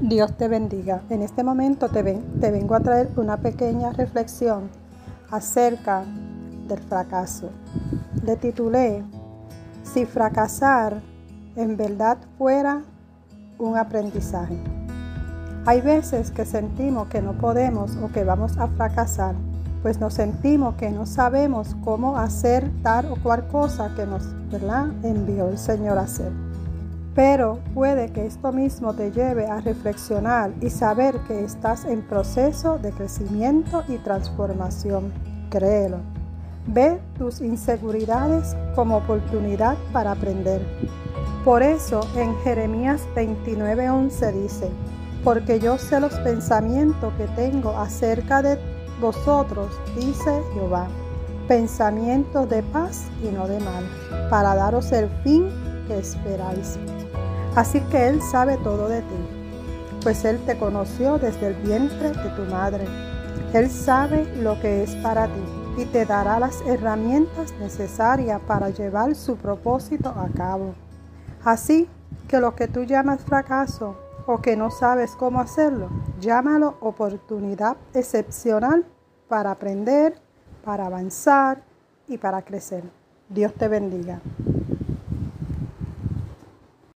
Dios te bendiga. En este momento te, ven, te vengo a traer una pequeña reflexión acerca del fracaso. Le titulé Si fracasar en verdad fuera un aprendizaje. Hay veces que sentimos que no podemos o que vamos a fracasar, pues nos sentimos que no sabemos cómo hacer tal o cual cosa que nos envió el Señor a hacer. Pero puede que esto mismo te lleve a reflexionar y saber que estás en proceso de crecimiento y transformación. Créelo. Ve tus inseguridades como oportunidad para aprender. Por eso en Jeremías 29:11 dice, porque yo sé los pensamientos que tengo acerca de vosotros, dice Jehová, pensamientos de paz y no de mal, para daros el fin esperáis. Así que Él sabe todo de ti, pues Él te conoció desde el vientre de tu madre. Él sabe lo que es para ti y te dará las herramientas necesarias para llevar su propósito a cabo. Así que lo que tú llamas fracaso o que no sabes cómo hacerlo, llámalo oportunidad excepcional para aprender, para avanzar y para crecer. Dios te bendiga.